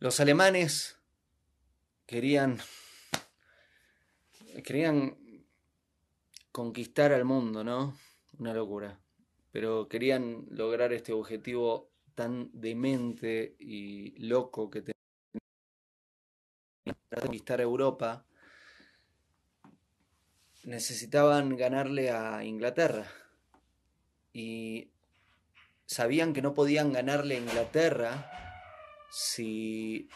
Los alemanes querían, querían conquistar al mundo, ¿no? Una locura. Pero querían lograr este objetivo tan demente y loco que tenían conquistar Europa, necesitaban ganarle a Inglaterra. Y sabían que no podían ganarle a Inglaterra si...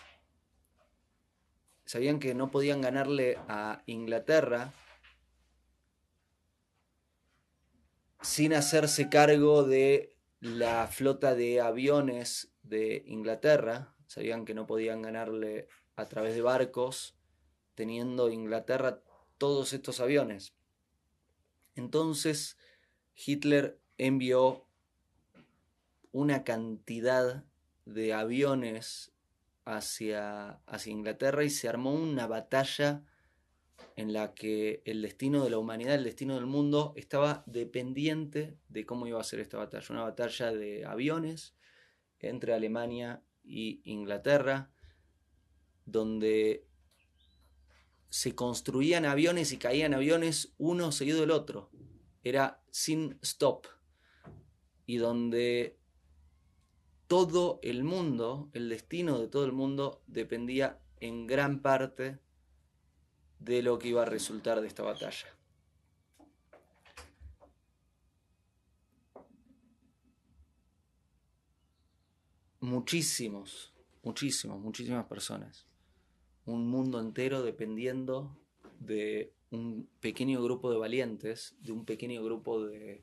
Sabían que no podían ganarle a Inglaterra sin hacerse cargo de la flota de aviones de Inglaterra. Sabían que no podían ganarle a través de barcos, teniendo Inglaterra todos estos aviones. Entonces Hitler envió una cantidad de aviones hacia, hacia Inglaterra y se armó una batalla en la que el destino de la humanidad, el destino del mundo, estaba dependiente de cómo iba a ser esta batalla. Una batalla de aviones entre Alemania y Inglaterra, donde se construían aviones y caían aviones uno seguido del otro. Era sin stop. Y donde todo el mundo, el destino de todo el mundo, dependía en gran parte de lo que iba a resultar de esta batalla. Muchísimos, muchísimos, muchísimas personas un mundo entero dependiendo de un pequeño grupo de valientes, de un pequeño grupo de,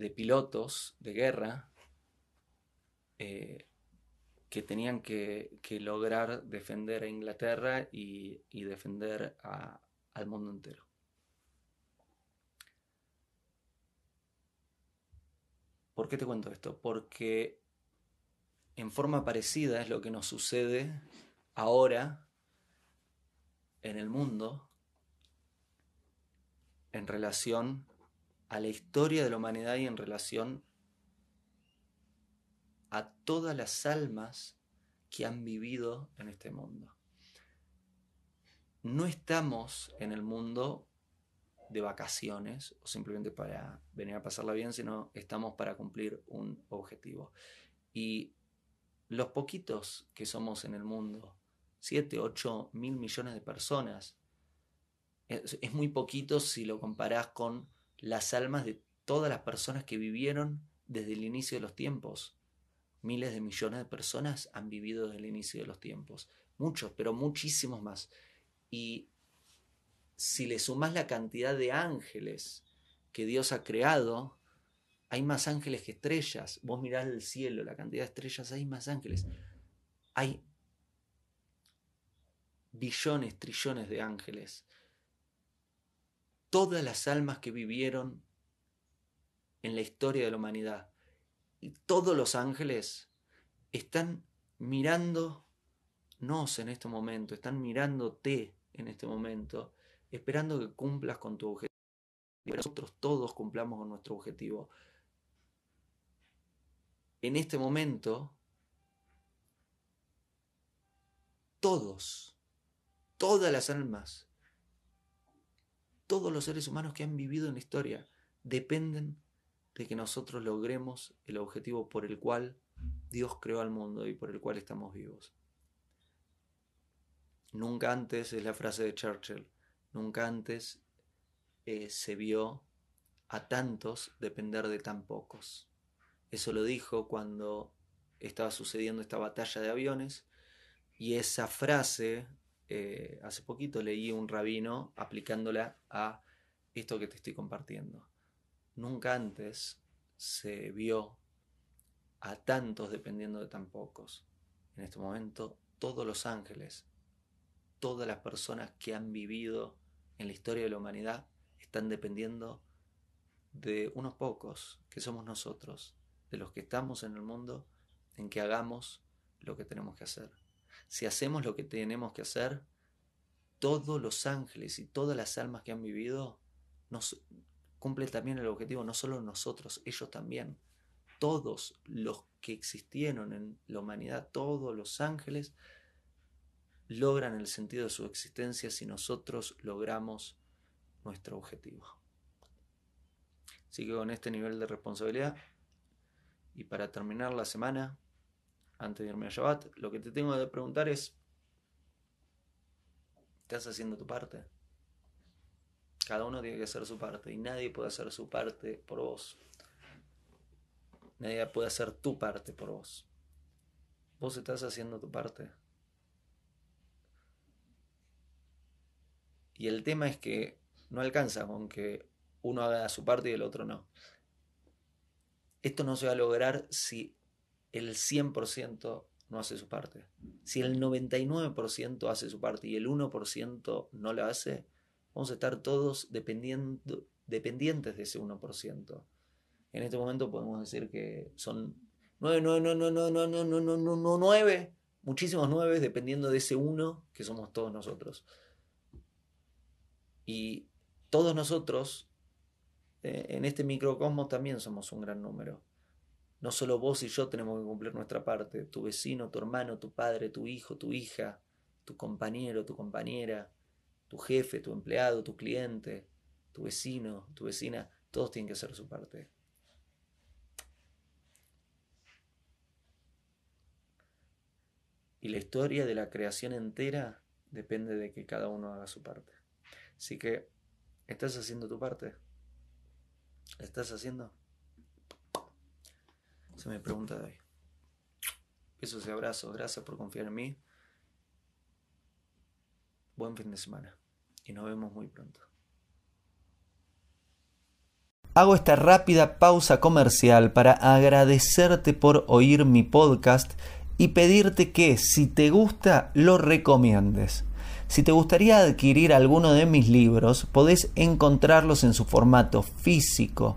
de pilotos de guerra eh, que tenían que, lograr defender a Inglaterra y, defender al mundo entero. ¿Por qué te cuento esto? Porque en forma parecida es lo que nos sucede ahora en el mundo en relación a la historia de la humanidad y en relación a todas las almas que han vivido en este mundo. No estamos en el mundo de vacaciones o simplemente para venir a pasarla bien, sino estamos para cumplir un objetivo. Y los poquitos que somos en el mundo, 7, 8 mil millones de personas, es, muy poquito si lo comparás con las almas de todas las personas que vivieron desde el inicio de los tiempos. Miles de millones de personas han vivido desde el inicio de los tiempos. Muchos, pero muchísimos más. Y si le sumas la cantidad de ángeles que Dios ha creado, hay más ángeles que estrellas. Vos mirás el cielo, la cantidad de estrellas, hay más ángeles. Hay billones, trillones de ángeles. Todas las almas que vivieron en la historia de la humanidad. Y todos los ángeles están mirándonos en este momento, están mirándote en este momento, esperando que cumplas con tu objetivo. Nosotros todos cumplamos con nuestro objetivo en este momento, todos, todas las almas, todos los seres humanos que han vivido en la historia, dependen de que nosotros logremos el objetivo por el cual Dios creó al mundo y por el cual estamos vivos. Nunca antes, es la frase de Churchill, nunca antes eh, se vio a tantos depender de tan pocos. Eso lo dijo cuando estaba sucediendo esta batalla de aviones. Y esa frase, eh, hace poquito leí un rabino aplicándola a esto que te estoy compartiendo. Nunca antes se vio a tantos dependiendo de tan pocos. En este momento, todos los ángeles, todas las personas que han vivido en la historia de la humanidad están dependiendo de unos pocos, que somos nosotros, de los que estamos en el mundo en que hagamos lo que tenemos que hacer. Si hacemos lo que tenemos que hacer, todos los ángeles y todas las almas que han vivido nos cumplen también el objetivo, no solo nosotros, ellos también. todos los que existieron en la humanidad, todos los ángeles, logran el sentido de su existencia si nosotros logramos nuestro objetivo. Así que con este nivel de responsabilidad y para terminar la semana, antes de irme a Shabbat, lo que te tengo que preguntar es, ¿estás haciendo tu parte? Cada uno tiene que hacer su parte y nadie puede hacer su parte por vos. Nadie puede hacer tu parte por vos. Vos estás haciendo tu parte. Y el tema es que no alcanza con que uno haga su parte y el otro no. Esto no se va a lograr si el 100% no hace su parte. Si el 99% hace su parte y el 1% no la hace, vamos a estar todos dependiendo, dependientes de ese 1%. En este momento podemos decir que son 9, 9, 9, 9, 9, 9, 9, 9, muchísimos 9 dependiendo de ese 1 que somos todos nosotros. Y todos nosotros en este microcosmos también somos un gran número. No solo vos y yo tenemos que cumplir nuestra parte, tu vecino, tu hermano, tu padre, tu hijo, tu hija, tu compañero, tu compañera, tu jefe, tu empleado, tu cliente, tu vecino, tu vecina, todos tienen que hacer su parte. Y la historia de la creación entera depende de que cada uno haga su parte. Así que, ¿estás haciendo tu parte? ¿Estás haciendo? Se me pregunta de hoy. Besos y abrazos. Gracias por confiar en mí. Buen fin de semana. Y nos vemos muy pronto. Hago esta rápida pausa comercial para agradecerte por oír mi podcast y pedirte que si te gusta lo recomiendes. Si te gustaría adquirir alguno de mis libros, podés encontrarlos en su formato físico